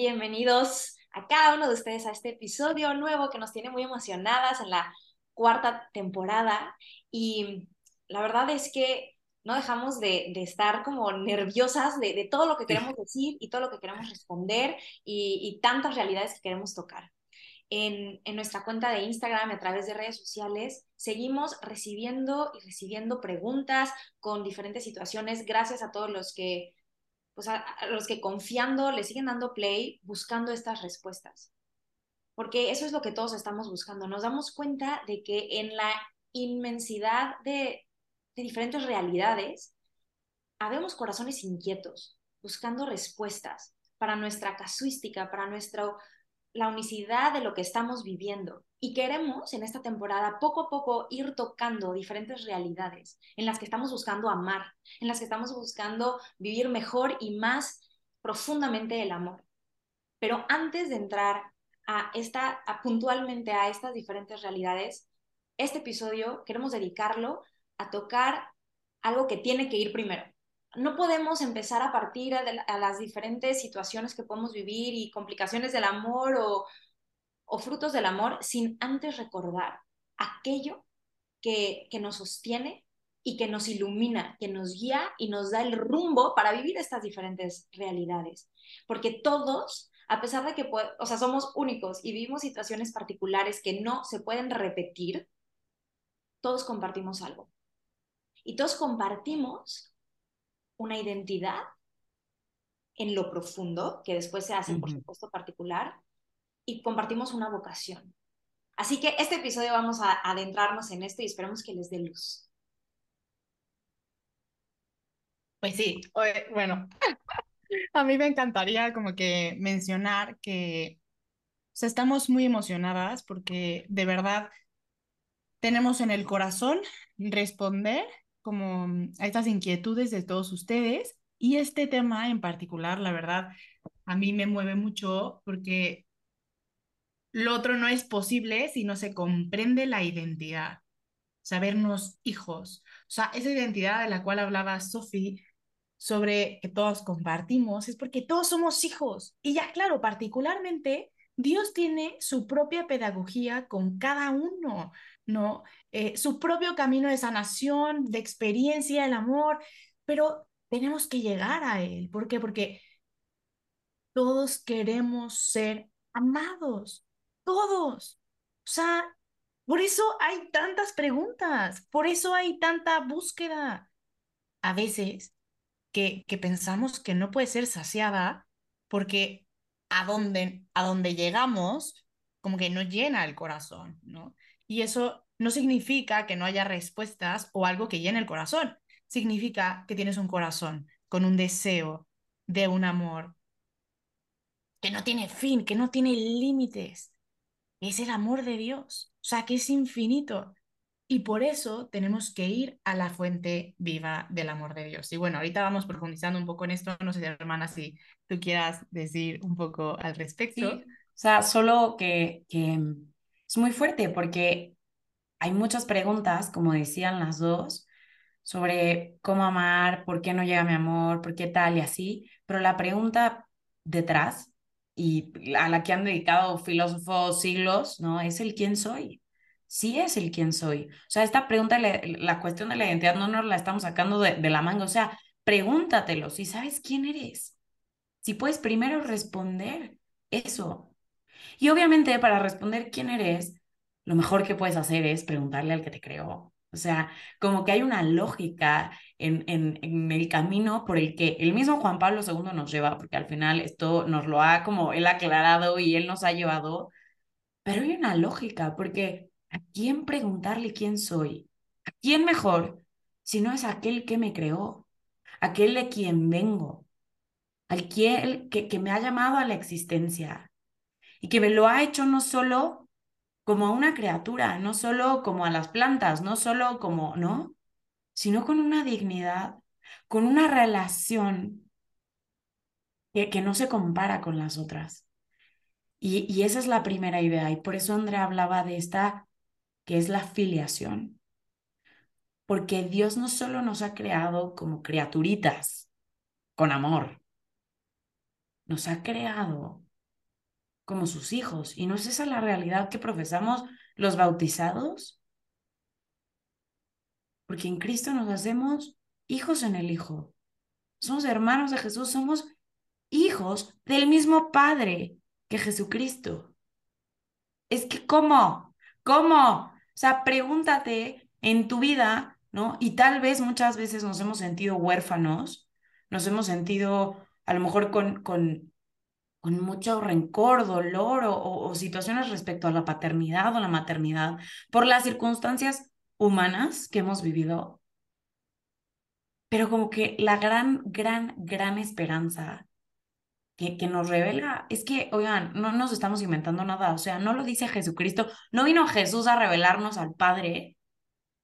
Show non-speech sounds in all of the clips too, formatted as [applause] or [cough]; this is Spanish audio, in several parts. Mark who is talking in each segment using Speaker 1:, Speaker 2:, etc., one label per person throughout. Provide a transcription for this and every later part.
Speaker 1: Bienvenidos a cada uno de ustedes a este episodio nuevo que nos tiene muy emocionadas en la cuarta temporada y la verdad es que no dejamos de, estar como nerviosas de, todo lo que queremos decir y todo lo que queremos responder y, tantas realidades que queremos tocar. En, en, nuestra cuenta de Instagram, a través de redes sociales, seguimos recibiendo y recibiendo preguntas con diferentes situaciones. Gracias a todos los que o sea, a los que confiando le siguen dando play buscando estas respuestas. Porque eso es lo que todos estamos buscando. Nos damos cuenta de que en la inmensidad de, de diferentes realidades, habemos corazones inquietos, buscando respuestas para nuestra casuística, para nuestra la unicidad de lo que estamos viviendo. Y queremos en esta temporada poco a poco ir tocando diferentes realidades en las que estamos buscando amar, en las que estamos buscando vivir mejor y más profundamente el amor. Pero antes de entrar a esta, puntualmente a estas diferentes realidades, este episodio queremos dedicarlo a tocar algo que tiene que ir primero, no podemos empezar a partir a, las diferentes situaciones que podemos vivir y complicaciones del amor o, frutos del amor sin antes recordar aquello que, que nos sostiene y que nos ilumina, que nos guía y nos da el rumbo para vivir estas diferentes realidades. Porque todos, a pesar de que, o sea, somos únicos y vivimos situaciones particulares que no se pueden repetir, todos compartimos algo. Y todos compartimos una identidad en lo profundo, que después se hace, por supuesto, particular, y compartimos una vocación. Así que este episodio vamos a adentrarnos en esto y esperamos que les dé luz.
Speaker 2: Pues sí, bueno, [laughs] a mí me encantaría como que mencionar que estamos muy emocionadas porque de verdad tenemos en el corazón responder como mm, a estas inquietudes de todos ustedes. Y este tema en particular, la verdad, a mí me mueve mucho porque lo otro no es posible si no se comprende la identidad, sabernos hijos. O sea, esa identidad de la cual hablaba Sophie sobre que todos compartimos, es porque todos somos hijos. Y ya, claro, particularmente, Dios tiene su propia pedagogía con cada uno. ¿No? Eh, su propio camino de sanación, de experiencia, el amor, pero tenemos que llegar a él. ¿Por qué? Porque todos queremos ser amados, todos. O sea, por eso hay tantas preguntas, por eso hay tanta búsqueda. A veces que, que pensamos que no puede ser saciada porque a donde, a donde llegamos, como que no llena el corazón, ¿no? Y eso no significa que no haya respuestas o algo que llene el corazón. Significa que tienes un corazón con un deseo de un amor que no tiene fin, que no tiene límites. Es el amor de Dios, o sea, que es infinito. Y por eso tenemos que ir a la fuente viva del amor de Dios. Y bueno, ahorita vamos profundizando un poco en esto. No sé, hermana, si tú quieras decir un poco al respecto.
Speaker 3: o sea, solo que, que es muy fuerte porque hay muchas preguntas, como decían las dos, sobre cómo amar, por qué no llega mi amor, por qué tal y así, pero la pregunta detrás y a la que han dedicado filósofos siglos, ¿no? Es el quién soy. Sí es el quién soy. O sea, esta pregunta, la, cuestión de la identidad no nos la estamos sacando de, de la manga. O sea, pregúntatelo si sabes quién eres. Si puedes primero responder eso. Y obviamente para responder quién eres, lo mejor que puedes hacer es preguntarle al que te creó. O sea, como que hay una lógica en, en, en, el camino por el que el mismo Juan Pablo II nos lleva, porque al final esto nos lo ha como él aclarado y él nos ha llevado, pero hay una lógica, porque ¿a quién preguntarle quién soy? ¿A quién mejor si no es aquel que me creó? aquel de quien vengo, aquel que, que me ha llamado a la existencia y que me lo ha hecho no solo como a una criatura, no solo como a las plantas, no solo como, ¿no? Sino con una dignidad, con una relación que, que no se compara con las otras. Y, y esa es la primera idea. Y por eso Andrea hablaba de esta, que es la filiación. Porque Dios no solo nos ha creado como criaturitas con amor, nos ha creado como sus hijos. ¿Y no es esa la realidad que profesamos los bautizados? Porque en Cristo nos hacemos hijos en el Hijo. Somos hermanos de Jesús, somos hijos del mismo Padre que Jesucristo. Es que, ¿cómo? ¿Cómo? O sea, pregúntate en tu vida, ¿no? Y tal vez muchas veces nos hemos sentido huérfanos, nos hemos sentido a lo mejor con, con, con mucho rencor, dolor o, situaciones respecto a la paternidad o la maternidad por las circunstancias humanas que hemos vivido. Pero como que la gran, gran, gran esperanza que, que, nos revela, es que, oigan, no nos estamos inventando nada, o sea, no lo dice Jesucristo, no vino Jesús a revelarnos al Padre.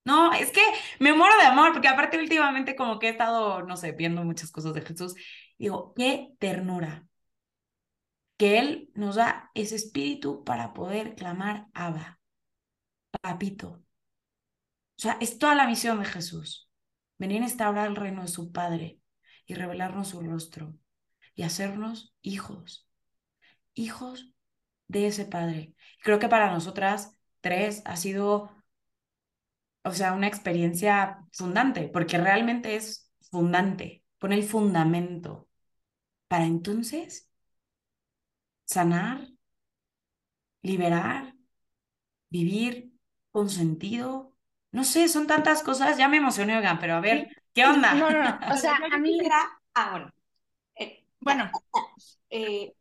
Speaker 3: No, es que me muero de amor, porque aparte últimamente como que he estado, no sé, viendo muchas cosas de Jesús. Digo, qué ternura que Él nos da ese espíritu para poder clamar Abba, papito. O sea, es toda la misión de Jesús. Venir a instaurar el reino de su Padre y revelarnos su rostro y hacernos hijos, hijos de ese Padre. Creo que para nosotras tres ha sido, o sea, una experiencia fundante, porque realmente es fundante, pone el fundamento para entonces sanar, liberar, vivir con sentido. No sé, son tantas cosas, ya me emocioné, oigan, pero a ver, ¿qué onda?
Speaker 2: No, no, no, [laughs] o sea, a mí
Speaker 1: era, ah, bueno,
Speaker 2: bueno.
Speaker 1: Eh,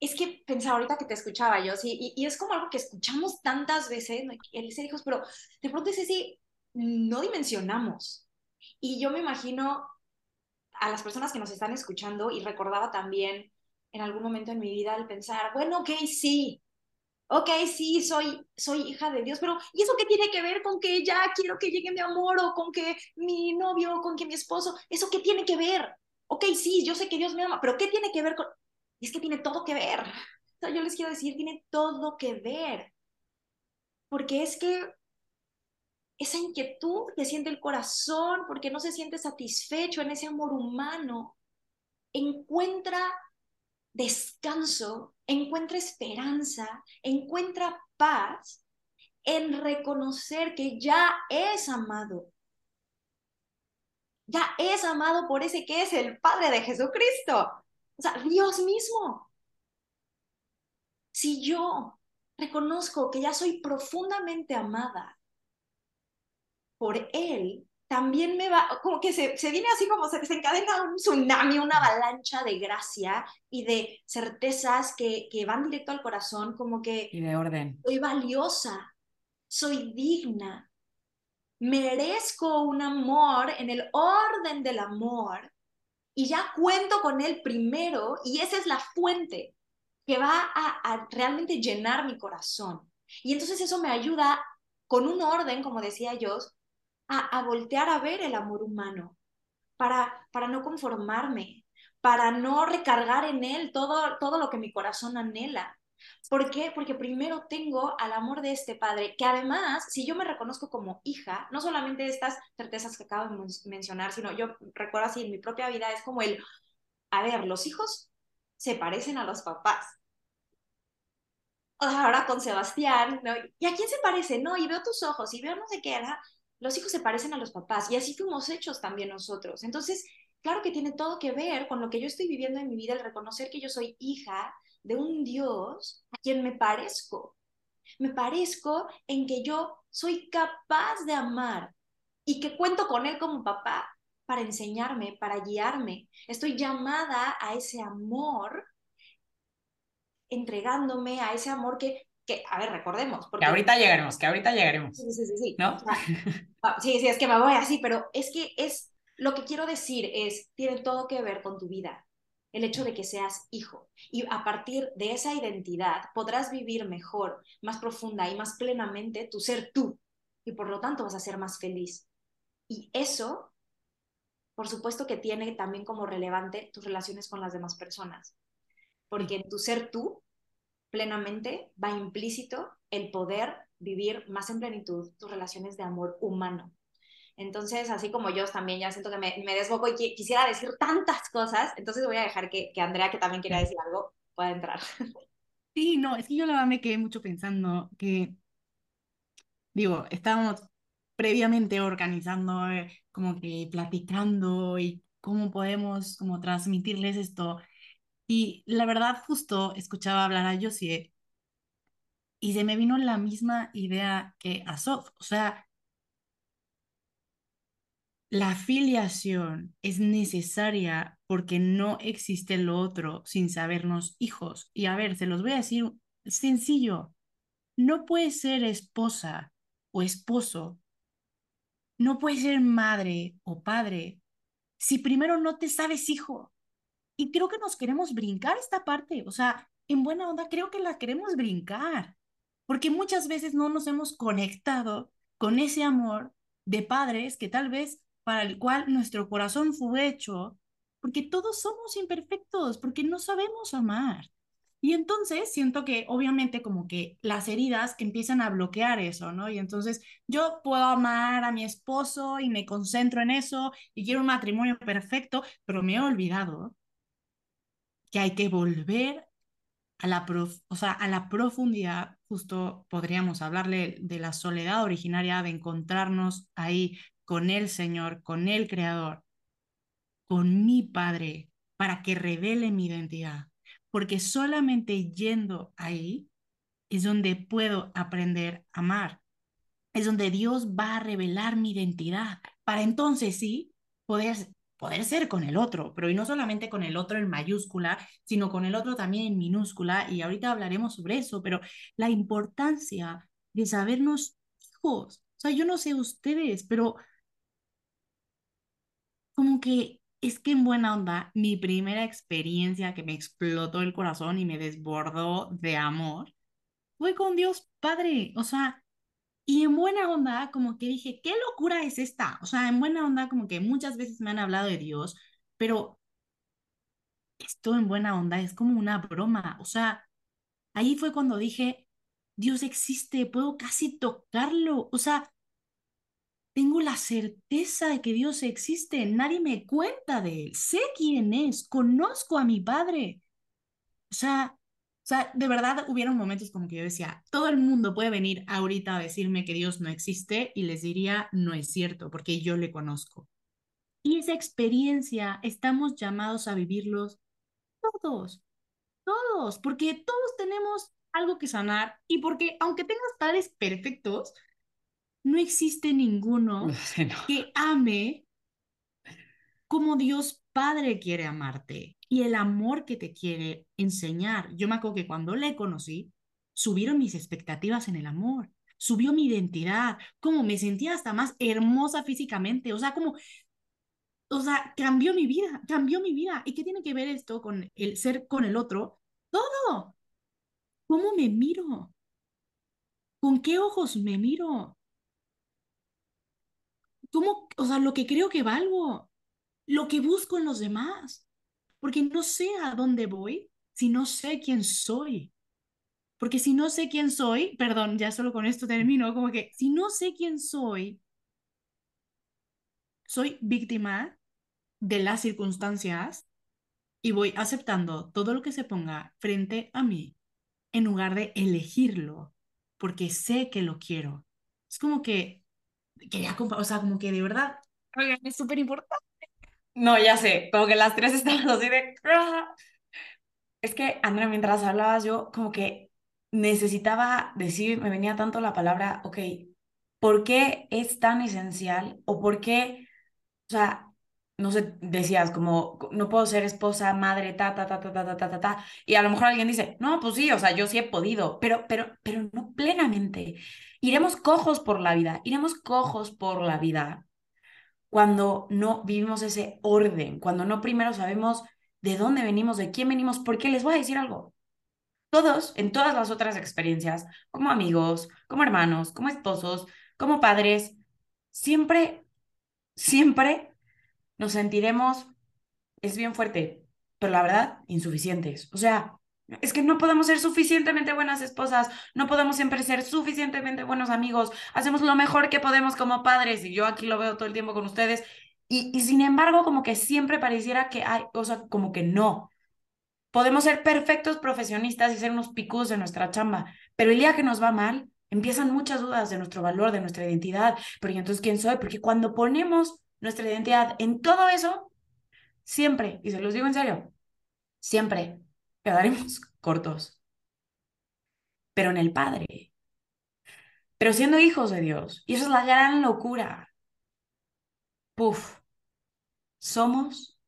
Speaker 1: es que pensaba ahorita que te escuchaba yo, sí, y, y, es como algo que escuchamos tantas veces, ¿no? el ser hijos, pero de pronto es así, no dimensionamos. Y yo me imagino a las personas que nos están escuchando y recordaba también en algún momento en mi vida el pensar, bueno, ok, sí, ok, sí, soy, soy hija de Dios, pero ¿y eso qué tiene que ver con que ya quiero que llegue mi amor o con que mi novio o con que mi esposo? ¿Eso qué tiene que ver? ok, sí, yo sé que Dios me ama, pero ¿qué tiene que ver con...? Es que tiene todo que ver. [laughs] Yo les quiero decir, tiene todo que ver. Porque es que esa inquietud que siente el corazón, porque no se siente satisfecho en ese amor humano, encuentra descanso, encuentra esperanza, encuentra paz en reconocer que ya es amado, ya es amado por ese que es el Padre de Jesucristo. O sea, Dios mismo. Si yo reconozco que ya soy profundamente amada por Él, también me va, como que se, se viene así como se desencadena un tsunami, una avalancha de gracia y de certezas que, que van directo al corazón, como que...
Speaker 3: Y de orden.
Speaker 1: Soy valiosa, soy digna, merezco un amor en el orden del amor y ya cuento con él primero y esa es la fuente que va a, realmente llenar mi corazón. Y entonces eso me ayuda con un orden, como decía yo, a, voltear a ver el amor humano, para, para no conformarme, para no recargar en él todo, todo lo que mi corazón anhela, ¿Por qué? Porque primero tengo al amor de este padre, que además, si yo me reconozco como hija, no solamente estas certezas que acabo de mencionar, sino yo recuerdo así en mi propia vida, es como el, a ver, los hijos se parecen a los papás. Ahora con Sebastián, ¿no? ¿Y a quién se parece? No, y veo tus ojos, y veo no sé qué, era. Los hijos se parecen a los papás, y así fuimos hechos también nosotros. Entonces, claro que tiene todo que ver con lo que yo estoy viviendo en mi vida, el reconocer que yo soy hija de un Dios a quien me parezco. Me parezco en que yo soy capaz de amar y que cuento con Él como papá para enseñarme, para guiarme. Estoy llamada a ese amor, entregándome a ese amor que, que a ver, recordemos.
Speaker 3: Porque... Que ahorita llegaremos, que ahorita llegaremos.
Speaker 1: Sí, sí, sí, sí.
Speaker 3: ¿No?
Speaker 1: sí, sí, es que me voy así, pero es que es lo que quiero decir es, tiene todo que ver con tu vida, el hecho de que seas hijo. Y a partir de esa identidad podrás vivir mejor, más profunda y más plenamente tu ser tú. Y por lo tanto vas a ser más feliz. Y eso, por supuesto que tiene también como relevante tus relaciones con las demás personas. Porque en tu ser tú, plenamente, va implícito el poder vivir más en plenitud tus relaciones de amor humano. Entonces, así como yo también ya siento que me, me desboco y quisiera decir tantas cosas, entonces voy a dejar que, que Andrea, que también quería decir algo, pueda entrar. [laughs]
Speaker 2: Sí, no, es que yo la verdad me quedé mucho pensando que, digo, estábamos previamente organizando, eh, como que platicando y cómo podemos como transmitirles esto. Y la verdad, justo escuchaba hablar a Josie y se me vino la misma idea que a Sof. O sea, la filiación es necesaria porque no existe lo otro sin sabernos hijos. Y a ver, se los voy a decir sencillo. No puedes ser esposa o esposo. No puedes ser madre o padre si primero no te sabes hijo. Y creo que nos queremos brincar esta parte. O sea, en buena onda, creo que la queremos brincar. Porque muchas veces no nos hemos conectado con ese amor de padres que tal vez para el cual nuestro corazón fue hecho, porque todos somos imperfectos, porque no sabemos amar. Y entonces siento que obviamente como que las heridas empiezan a bloquear eso, ¿no? Y entonces yo puedo amar a mi esposo y me concentro en eso y quiero un matrimonio perfecto, pero me he olvidado que hay que volver a la, o sea, a la profundidad, justo podríamos hablarle de la soledad originaria, de encontrarnos ahí con el Señor, con el Creador, con mi Padre, para que revele mi identidad. Porque solamente yendo ahí es donde puedo aprender a amar. Es donde Dios va a revelar mi identidad. Para entonces sí poder poder ser con el otro, pero y no solamente con el otro en mayúscula, sino con el otro también en minúscula, y ahorita hablaremos sobre eso, pero la importancia de sabernos hijos. O sea, yo no sé ustedes, pero como que es que en buena onda, mi primera experiencia que me explotó el corazón y me desbordó de amor fue con Dios Padre. O sea, y en buena onda, como que dije, ¿qué locura es esta? O sea, en buena onda, como que muchas veces me han hablado de Dios, pero esto en buena onda es como una broma. O sea, ahí fue cuando dije, Dios existe, puedo casi tocarlo. O sea, tengo la certeza de que Dios existe, nadie me cuenta de él, sé quién es, conozco a mi Padre. O sea, sea, de verdad hubieron momentos como que yo decía, todo el mundo puede venir ahorita a decirme que Dios no existe y les diría, no es cierto, porque yo le conozco. Y esa experiencia estamos llamados a vivirlos todos, todos, porque todos tenemos algo que sanar y porque aunque tengas padres perfectos, no existe ninguno [laughs] que ame como Dios Padre quiere amarte y el amor que te quiere enseñar. Yo me acuerdo que cuando le conocí, subieron mis expectativas en el amor, subió mi identidad, como me sentía hasta más hermosa físicamente, o sea, como, o sea, cambió mi vida, cambió mi vida. ¿Y qué tiene que ver esto con el ser con el otro? Todo. ¿Cómo me miro? ¿Con qué ojos me miro? ¿Cómo, o sea, lo que creo que valgo? lo que busco en los demás, porque no sé a dónde voy si no sé quién soy. Porque si no sé quién soy, perdón, ya solo con esto termino, como que si no sé quién soy, soy víctima de las circunstancias y voy aceptando todo lo que se ponga frente a mí en lugar de elegirlo, porque sé que lo quiero. Es como que quería, o sea, como que de verdad, es súper importante
Speaker 3: no, ya sé, como que las tres [laughs] estaban así de... Ah". Es que, Andrea, mientras hablabas, yo como que necesitaba decir, me venía tanto la palabra, ok, ¿por qué es tan esencial? O por qué, o sea, no sé, decías como, no puedo ser esposa, madre, ta, ta, ta, ta, ta, ta, ta, ta, y a lo mejor alguien dice, no, pues sí, o sea, yo sí he podido, pero, pero, pero no plenamente. Iremos cojos por la vida, iremos cojos por la vida cuando no vivimos ese orden, cuando no primero sabemos de dónde venimos, de quién venimos, porque les voy a decir algo. Todos, en todas las otras experiencias, como amigos, como hermanos, como esposos, como padres, siempre, siempre nos sentiremos, es bien fuerte, pero la verdad, insuficientes. O sea, es que no podemos ser suficientemente buenas esposas, no podemos siempre ser suficientemente buenos amigos, hacemos lo mejor que podemos como padres y yo aquí lo veo todo el tiempo con ustedes y, y sin embargo como que siempre pareciera que hay, o sea, como que no. Podemos ser perfectos profesionistas y ser unos picos de nuestra chamba, pero el día que nos va mal, empiezan muchas dudas de nuestro valor, de nuestra identidad, pero entonces quién soy? Porque cuando ponemos nuestra identidad en todo eso, siempre, y se los digo en serio, siempre quedaremos [laughs] cortos. Pero en el Padre. Pero siendo hijos de Dios. Y eso es la gran locura. Puf. Somos.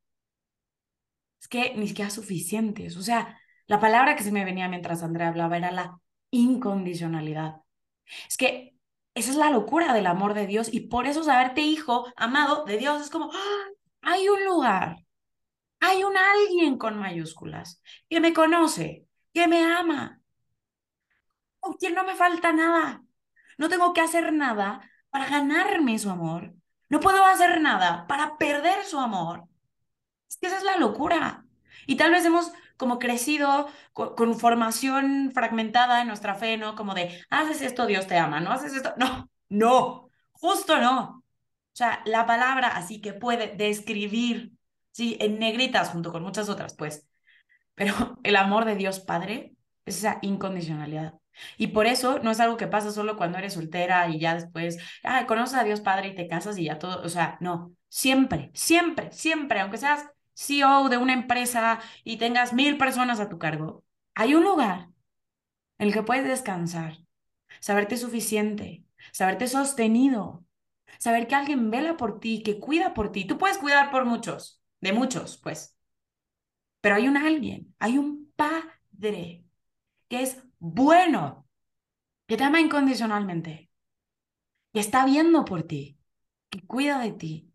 Speaker 3: Es que ni siquiera suficientes. O sea, la palabra que se me venía mientras Andrea hablaba era la incondicionalidad. Es que esa es la locura del amor de Dios y por eso saberte hijo, amado de Dios, es como, ¡ah! hay un lugar hay un alguien con mayúsculas que me conoce, que me ama, con quien no me falta nada. No tengo que hacer nada para ganarme su amor. No puedo hacer nada para perder su amor. Es que esa es la locura. Y tal vez hemos como crecido con, con, formación fragmentada en nuestra fe, ¿no? Como de, haces esto, Dios te ama, ¿no? Haces esto. [laughs] No, no, justo no. O sea, la palabra así que puede describir Sí, en negritas junto con muchas otras, pues. Pero el amor de Dios Padre es esa incondicionalidad. Y por eso no es algo que pasa solo cuando eres soltera y ya después, ah, conoces a Dios Padre y te casas y ya todo, o sea, no, siempre, siempre, siempre, aunque seas CEO de una empresa y tengas mil personas a tu cargo, hay un lugar en el que puedes descansar, saberte suficiente, saberte sostenido, saber que alguien vela por ti, que cuida por ti. Tú puedes cuidar por muchos, de muchos, pues. Pero hay un alguien, hay un padre que es bueno, que te ama incondicionalmente, que está viendo por ti, que cuida de ti,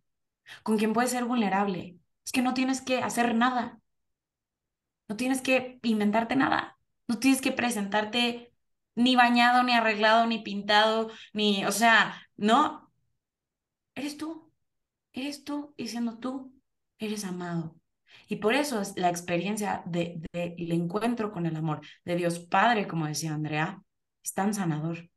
Speaker 3: con quien puedes ser vulnerable. Es que no tienes que hacer nada, no tienes que inventarte nada, no tienes que presentarte ni bañado, ni arreglado, ni pintado, ni, o sea, no, eres tú, eres tú y siendo tú eres amado. Y por eso es la experiencia del de, el encuentro con el amor de Dios Padre, como decía Andrea, es tan sanador.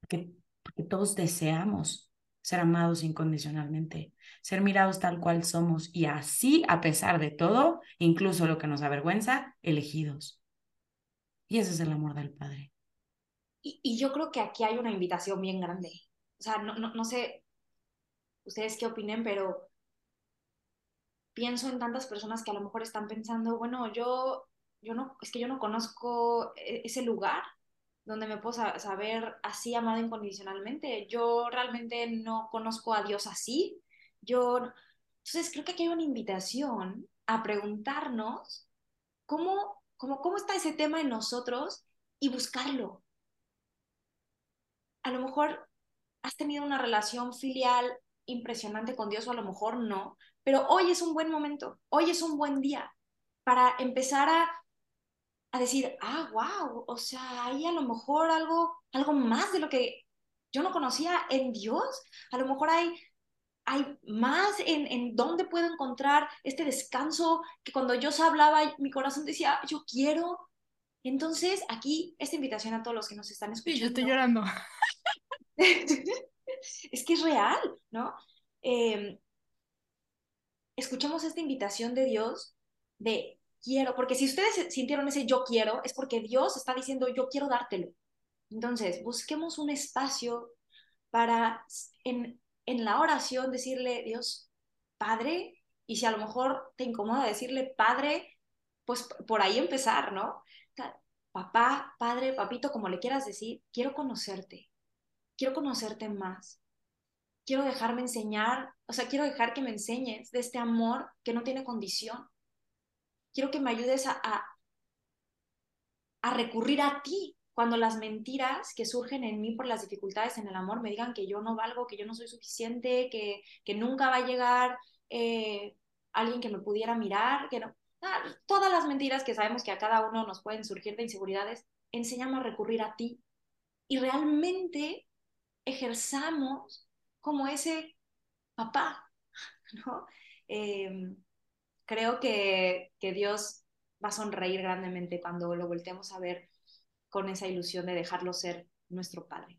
Speaker 3: Porque, porque todos deseamos ser amados incondicionalmente, ser mirados tal cual somos y así, a pesar de todo, incluso lo que nos avergüenza, elegidos. Y ese es el amor del Padre.
Speaker 1: Y, y yo creo que aquí hay una invitación bien grande. O sea, no, no, no sé ustedes qué opinen, pero pienso en tantas personas que a lo mejor están pensando, bueno, yo, yo no, es que yo no conozco e, ese lugar donde me puedo saber así amado incondicionalmente. Yo realmente no conozco a Dios así. Yo, entonces creo que aquí hay una invitación a preguntarnos cómo, cómo, cómo está ese tema en nosotros y buscarlo. A lo mejor has tenido una relación filial impresionante con Dios o a lo mejor no, pero hoy es un buen momento, hoy es un buen día para empezar a, a decir, ah, wow, o sea, hay a lo mejor algo, algo más de lo que yo no conocía en Dios, a lo mejor hay, hay más en, en dónde puedo encontrar este descanso que cuando yo hablaba, mi corazón decía, yo quiero. Entonces, aquí esta invitación a todos los que nos están escuchando.
Speaker 2: Sí, yo estoy llorando. [laughs]
Speaker 1: es que es real, ¿no? Eh, escuchemos esta invitación de Dios de quiero, porque si ustedes sintieron ese yo quiero, es porque Dios está diciendo yo quiero dártelo. Entonces, busquemos un espacio para en, en la oración decirle, Dios, Padre, y si a lo mejor te incomoda decirle Padre, pues por ahí empezar, ¿no? Papá, Padre, Papito, como le quieras decir, quiero conocerte, quiero conocerte más quiero dejarme enseñar, o sea, quiero dejar que me enseñes de este amor que no tiene condición. Quiero que me ayudes a, a, recurrir a ti cuando las mentiras que surgen en mí por las dificultades en el amor me digan que yo no valgo, que yo no soy suficiente, que, que nunca va a llegar eh, alguien que me pudiera mirar, que no. todas las mentiras que sabemos que a cada uno nos pueden surgir de inseguridades, enséñame a recurrir a ti y realmente ejerzamos como ese papá, [laughs] ¿no? Em, creo que, que Dios va a sonreír grandemente cuando lo volteemos a ver con esa ilusión de dejarlo ser nuestro Padre.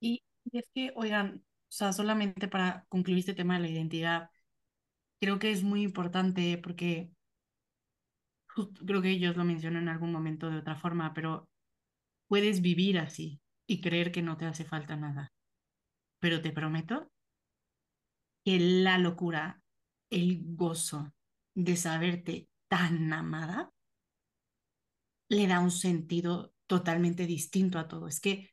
Speaker 2: Y, es que, oigan, o sea, solamente para concluir este tema de la identidad, creo que es muy importante porque creo que ellos lo mencionan en algún momento de otra forma, pero puedes vivir así y creer que no te hace falta nada. Pero te prometo que la locura, el gozo de saberte tan amada, le da un sentido totalmente distinto a todo. Es que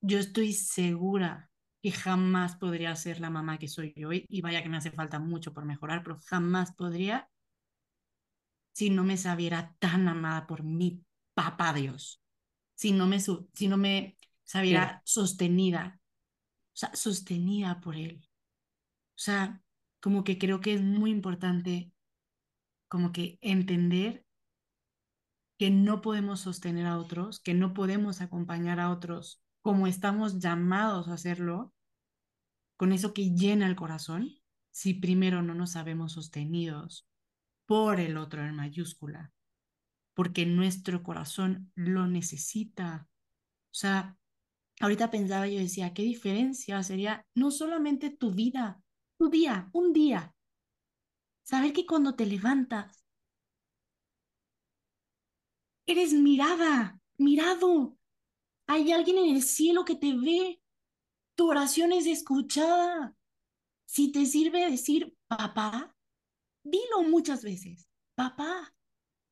Speaker 2: yo estoy segura que jamás podría ser la mamá que soy hoy, y vaya que me hace falta mucho por mejorar, pero jamás podría si no me sabiera tan amada por mi papá Dios, si no me, si no me sabiera sostenida, sea, sostenida por Él. O sea, como que creo que es muy importante como que entender que no podemos sostener a otros, que no podemos acompañar a otros como estamos llamados a hacerlo, con eso que llena el corazón, si primero no nos sabemos sostenidos por el otro en mayúscula, porque nuestro corazón lo necesita. O sea, ahorita pensaba yo decía, ¿qué diferencia sería no solamente tu vida, tu día, un día? Saber que cuando te levantas Eres mirada, mirado. Hay alguien en el cielo que te ve. Tu oración es escuchada. Si te sirve decir papá, dilo muchas veces. Papá,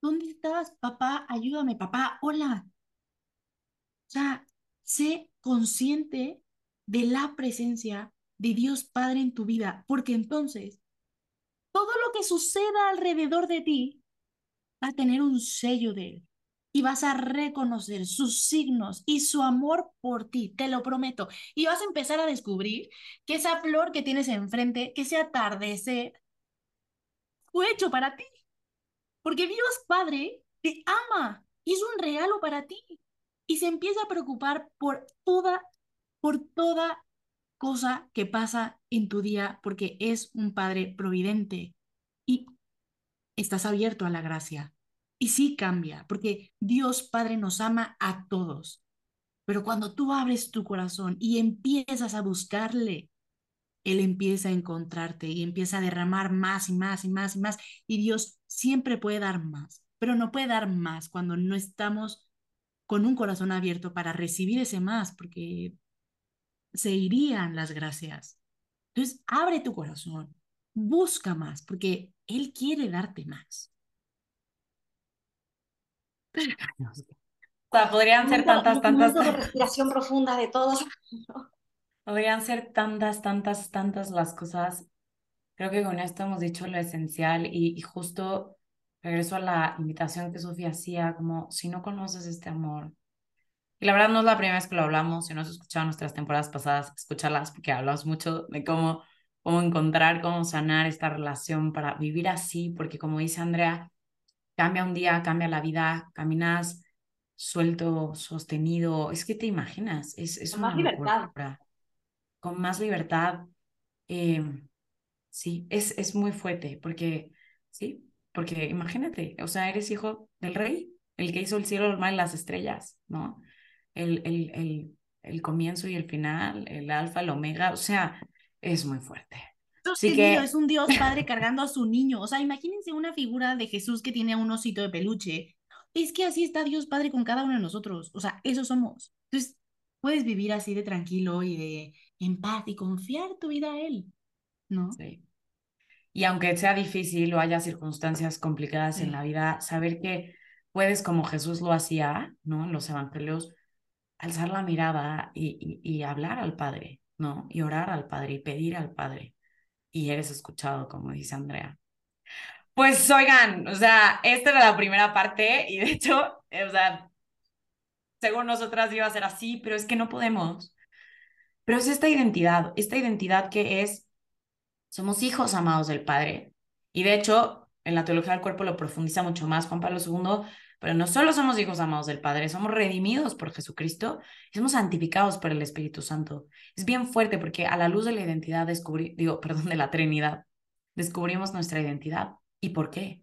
Speaker 2: ¿dónde estás? Papá, ayúdame. Papá, hola. O sea, sé consciente de la presencia de Dios Padre en tu vida, porque entonces todo lo que suceda alrededor de ti va a tener un sello de Él y vas a reconocer sus signos y su amor por ti, te lo prometo. Y vas a empezar a descubrir que esa flor que tienes enfrente, que ese atardecer, fue hecho para ti. Porque Dios Padre te ama y es un regalo para ti. Y se empieza a preocupar por toda, por toda cosa que pasa en tu día, porque es un Padre providente. Y estás abierto a la gracia y sí cambia, porque Dios Padre nos ama a todos. Pero cuando tú abres tu corazón y empiezas a buscarle, Él empieza a encontrarte y empieza a derramar más y más y más y más. Y Dios siempre puede dar más, pero no puede dar más cuando no estamos con un corazón abierto para recibir ese más, porque se irían las gracias. Entonces, abre tu corazón, busca más, porque Él quiere darte más.
Speaker 3: O sea, podrían ser tantas, tantas.
Speaker 1: de [laughs] respiración profunda de todos.
Speaker 3: Podrían ser tantas, tantas, tantas las cosas. Creo que con esto hemos dicho lo esencial y, justo regreso a la invitación que Sofía hacía, como si no conoces este amor. Y la verdad no es la primera vez que lo hablamos, si no has escuchado nuestras temporadas pasadas, escúchalas porque hablamos mucho de cómo, cómo encontrar, cómo sanar esta relación para vivir así, porque como dice Andrea, cambia un día, cambia la vida, caminas suelto, sostenido, es que te imaginas, es, es
Speaker 1: con más libertad.
Speaker 3: Con más libertad. Em, sí, es, es muy fuerte, porque, sí, porque imagínate, o sea, eres hijo del rey, el que hizo el cielo, el mar y las estrellas, ¿no? El, el, el, el comienzo y el final, el alfa, el omega, o sea, es muy fuerte.
Speaker 2: Sí que... es un Dios padre cargando a su niño. O sea, imagínense una figura de Jesús que tiene un osito de peluche. Es que así está Dios Padre con cada uno de nosotros. O sea, eso somos. Entonces, puedes vivir así de tranquilo y de en paz y confiar tu vida a Él, ¿no?
Speaker 3: Sí. Y aunque sea difícil o haya circunstancias complicadas en la vida, saber que puedes, como Jesús lo hacía, ¿no? En los evangelios, alzar la mirada y, y hablar al Padre, ¿no? Y orar al Padre y pedir al Padre y eres escuchado, como dice Andrea. Pues oigan, o sea, esta era la primera parte y de hecho, o sea, según nosotras iba a ser así, pero es que no podemos. Pero es esta identidad, esta identidad que es, somos hijos amados del Padre. Y de hecho, en la teología del cuerpo lo profundiza mucho más Juan Pablo II, pero no solo somos hijos amados del Padre, somos redimidos por Jesucristo somos santificados por el Espíritu Santo. Es bien fuerte porque a la luz de la identidad descubrí, digo, [laughs] perdón, de la Trinidad, descubrimos nuestra identidad. ¿Y por qué?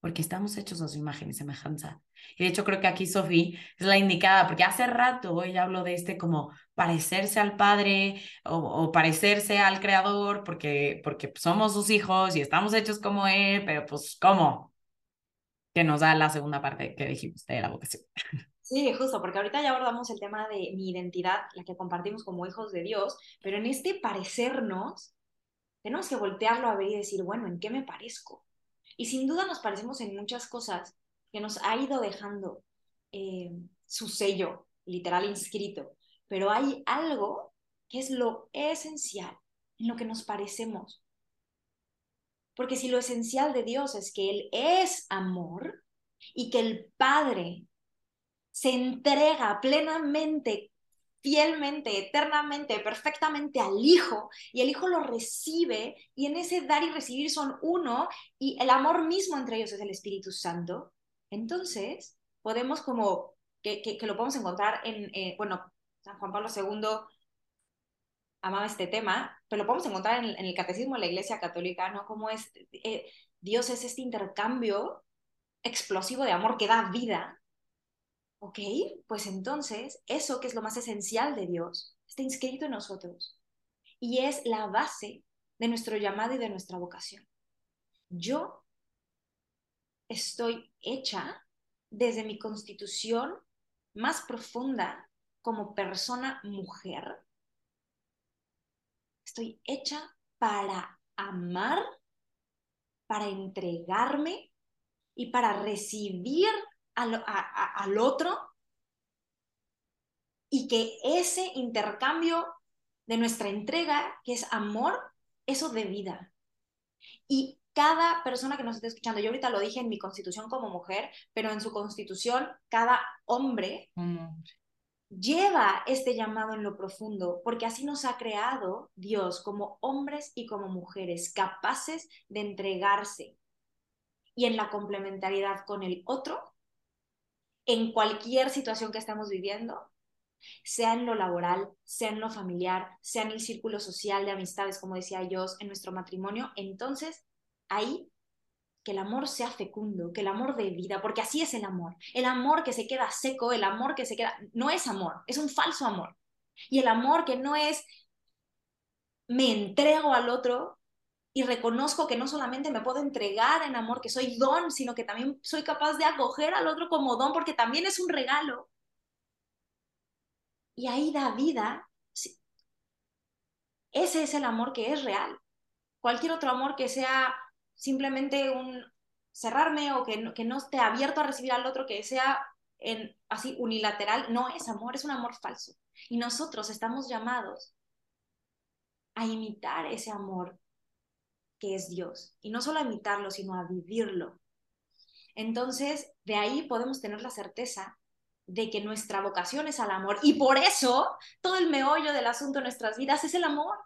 Speaker 3: Porque estamos hechos a su imagen y semejanza. Y de hecho creo que aquí Sofía es la indicada, porque hace rato ella habló de este como parecerse al Padre o, parecerse al Creador, porque, porque somos sus hijos y estamos hechos como Él, pero pues ¿cómo? Que nos da la segunda parte que dijimos de la vocación. [laughs]
Speaker 1: Sí, justo, porque ahorita ya abordamos el tema de mi identidad, la que compartimos como hijos de Dios, pero en este parecernos, tenemos que voltearlo a ver y decir, bueno, ¿en qué me parezco? Y sin duda nos parecemos en muchas cosas que nos ha ido dejando eh, su sello literal inscrito, pero hay algo que es lo esencial en lo que nos parecemos. Porque si lo esencial de Dios es que Él es amor y que el Padre se entrega plenamente, fielmente, eternamente, perfectamente al Hijo y el Hijo lo recibe y en ese dar y recibir son uno y el amor mismo entre ellos es el Espíritu Santo, entonces podemos como que, que, lo podemos encontrar en, eh, bueno, San Juan Pablo II amaba este tema, pero lo podemos encontrar en, el catecismo de la Iglesia Católica, ¿no? Como es, eh, Dios es este intercambio explosivo de amor que da vida, ¿ok? Pues entonces, eso que es lo más esencial de Dios, está inscrito en nosotros y es la base de nuestro llamado y de nuestra vocación. Yo estoy hecha desde mi constitución más profunda como persona mujer. Estoy hecha para amar, para entregarme y para recibir al, otro y que ese intercambio de nuestra entrega, que es amor, eso de vida. Y cada persona que nos esté escuchando, yo ahorita lo dije en mi constitución como mujer, pero en su constitución, cada hombre lleva este llamado en lo profundo, porque así nos ha creado Dios como hombres y como mujeres, capaces de entregarse y en la complementariedad con el otro, en cualquier situación que estemos viviendo, sea en lo laboral, sea en lo familiar, sea en el círculo social de amistades, como decía yo, en nuestro matrimonio, entonces ahí que el amor sea fecundo, que el amor de vida, porque así es el amor. El amor que se queda seco, el amor que se queda, no es amor, es un falso amor. Y el amor que no es me entrego al otro y reconozco que no solamente me puedo entregar en amor, que soy don, sino que también soy capaz de acoger al otro como don, porque también es un regalo. Y ahí da vida. Ese es el amor que es real. Cualquier otro amor que sea simplemente un cerrarme o que no, que no esté abierto a recibir al otro, que sea en, así unilateral, no es amor, es un amor falso. Y nosotros estamos llamados a imitar ese amor que es Dios. Y no solo a imitarlo, sino a vivirlo. Entonces, de ahí podemos tener la certeza de que nuestra vocación es al amor. Y por eso, todo el meollo del asunto en nuestras vidas es el amor.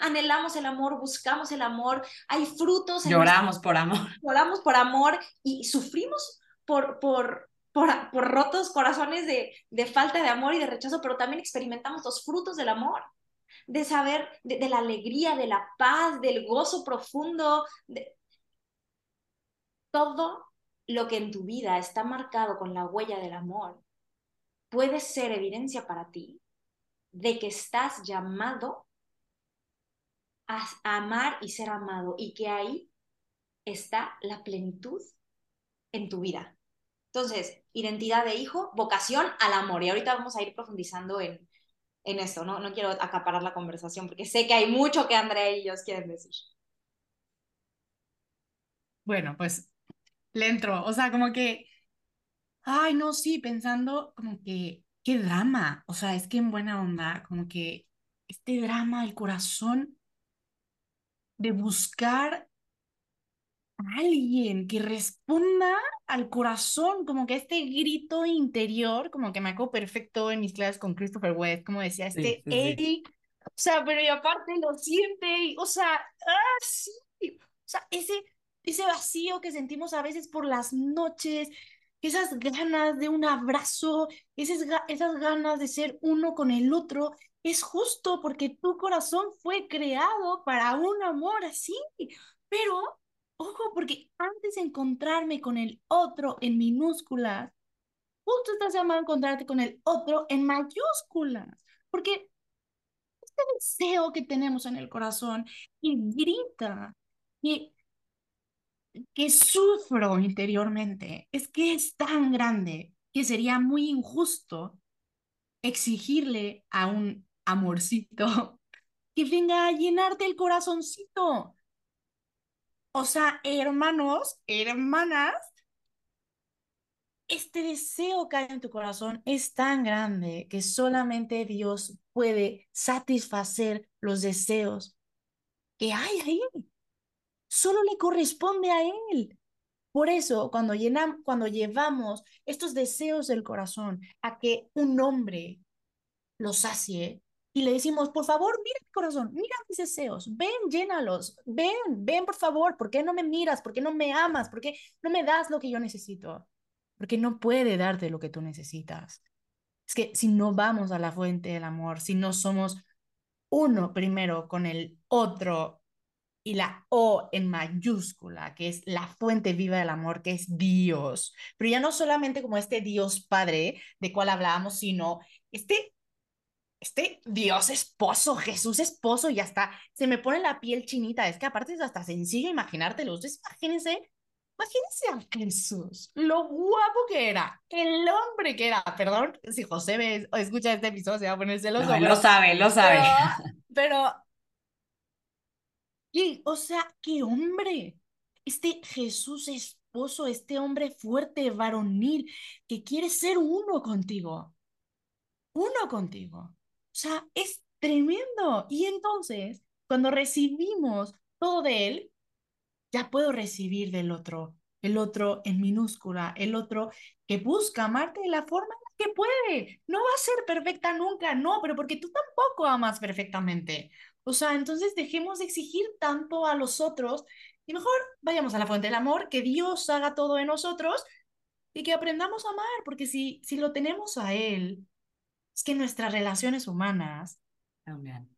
Speaker 1: Anhelamos el amor, buscamos el amor, hay frutos.
Speaker 3: Lloramos por amor. [laughs]
Speaker 1: Lloramos por amor y sufrimos por, por, por, rotos corazones de, de, falta de amor y de rechazo, pero también experimentamos los frutos del amor, de saber, de, la alegría, de la paz, del gozo profundo, de todo lo que en tu vida está marcado con la huella del amor puede ser evidencia para ti de que estás llamado a amar y ser amado y que ahí está la plenitud en tu vida. Entonces, identidad de hijo, vocación al amor. Y ahorita vamos a ir profundizando en, en esto, ¿no? No quiero acaparar la conversación porque sé que hay mucho que Andrea y ellos quieren decir.
Speaker 2: Bueno, pues le entro, o sea, como que, ay, no, sí, pensando como que, qué drama, o sea, es que en buena onda, como que este drama, el corazón de buscar a alguien que responda al corazón, como que este grito interior, como que me acuerdo perfecto en mis clases con Christopher West, como decía, este, sí, o sea, pero y aparte lo siente, y, o sea, ah, sí, o sea, ese, ese vacío que sentimos a veces por las noches, esas ganas de un abrazo, esas, esas ganas de ser uno con el otro, es justo porque tu corazón fue creado para un amor así. Pero, ojo, porque antes de encontrarme con el otro en minúsculas, justo estás llamado a encontrarte con el otro en mayúsculas. Porque este deseo que tenemos en el corazón y grita, y que sufro interiormente es que es tan grande que sería muy injusto exigirle a un amorcito [laughs] que venga a llenarte el corazoncito. O sea, hermanos, hermanas, este deseo que hay en tu corazón es tan grande que solamente Dios puede satisfacer los deseos que hay ahí solo le corresponde a Él. Por eso, cuando, llenamos, cuando llevamos estos deseos del corazón a que un hombre los sacie y le decimos, por favor, mira mi corazón, mira mis deseos, ven, llénalos, ven, ven, por favor, ¿por qué no me miras? ¿Por qué no me amas? ¿Por qué no me das lo que yo necesito? Porque no puede darte lo que tú necesitas. Es que si no vamos a la fuente del amor, si no somos uno primero con el otro y la O en mayúscula, que es la fuente viva del amor, que es Dios. Pero ya no solamente como este Dios Padre de cual hablábamos, sino este, este Dios esposo, Jesús esposo, y hasta se me pone la piel chinita. Es que aparte es hasta sencillo imaginártelo. Ustedes imagínense, imagínense a Jesús, lo guapo que era, el hombre que era. Perdón, si José ve, escucha este episodio, se va a poner celoso.
Speaker 3: No, lo sabe, lo sabe. [laughs]
Speaker 2: pero y, o sea, qué hombre. Este Jesús esposo, este hombre fuerte, varonil, que quiere ser uno contigo. Uno contigo. O sea, es tremendo. Y entonces, cuando recibimos todo de él, ya puedo recibir del otro, el otro en minúscula, el otro que busca amarte de la forma que puede. No va a ser perfecta nunca, no, pero porque tú tampoco amas perfectamente. O sea, entonces dejemos de exigir tanto a los otros y mejor vayamos a la fuente del amor, que Dios haga todo en nosotros y que aprendamos a amar, porque si, si lo tenemos a Él, es que nuestras relaciones humanas
Speaker 3: cambian.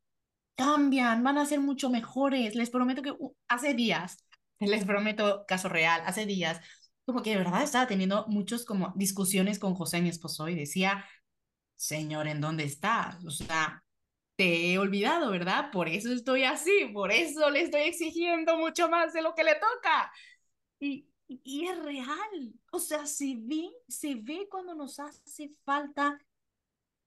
Speaker 2: Cambian, van a ser mucho mejores. Les prometo que uh, hace días, [laughs] les prometo caso real, hace días, como que de verdad estaba teniendo muchos como discusiones con José, mi esposo, y decía, Señor, ¿en dónde estás? O sea, te he olvidado, ¿verdad? Por eso estoy así, por eso le estoy exigiendo mucho más de lo que le toca. Y, y es real, o sea, se ve, se ve cuando nos hace falta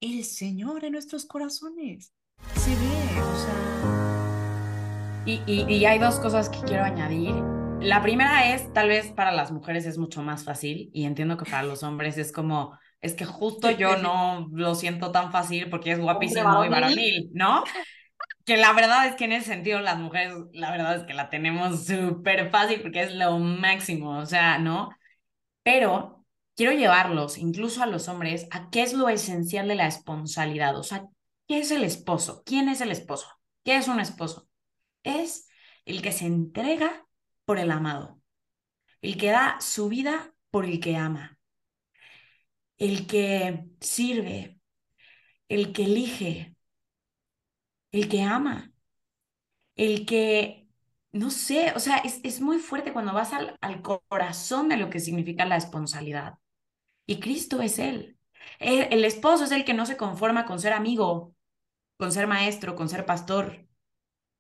Speaker 2: el Señor en nuestros corazones. Se ve, o sea.
Speaker 3: Y, y, y hay dos cosas que quiero añadir. La primera es, tal vez para las mujeres es mucho más fácil y entiendo que para los hombres es como es que justo yo no lo siento tan fácil porque es guapísimo y varonil, ¿no? Que la verdad es que en ese sentido las mujeres, la verdad es que la tenemos súper fácil porque es lo máximo, o sea, ¿no? Pero quiero llevarlos, incluso a los hombres, a qué es lo esencial de la esponsalidad, o sea, ¿qué es el esposo? ¿Quién es el esposo? ¿Qué es un esposo? Es el que se entrega por el amado, el que da su vida por el que ama el que sirve, el que elige, el que ama, el que, no sé, o sea, es, muy fuerte cuando vas al, al, corazón de lo que significa la esponsalidad. Y Cristo es Él. El, esposo es el que no se conforma con ser amigo, con ser maestro, con ser pastor.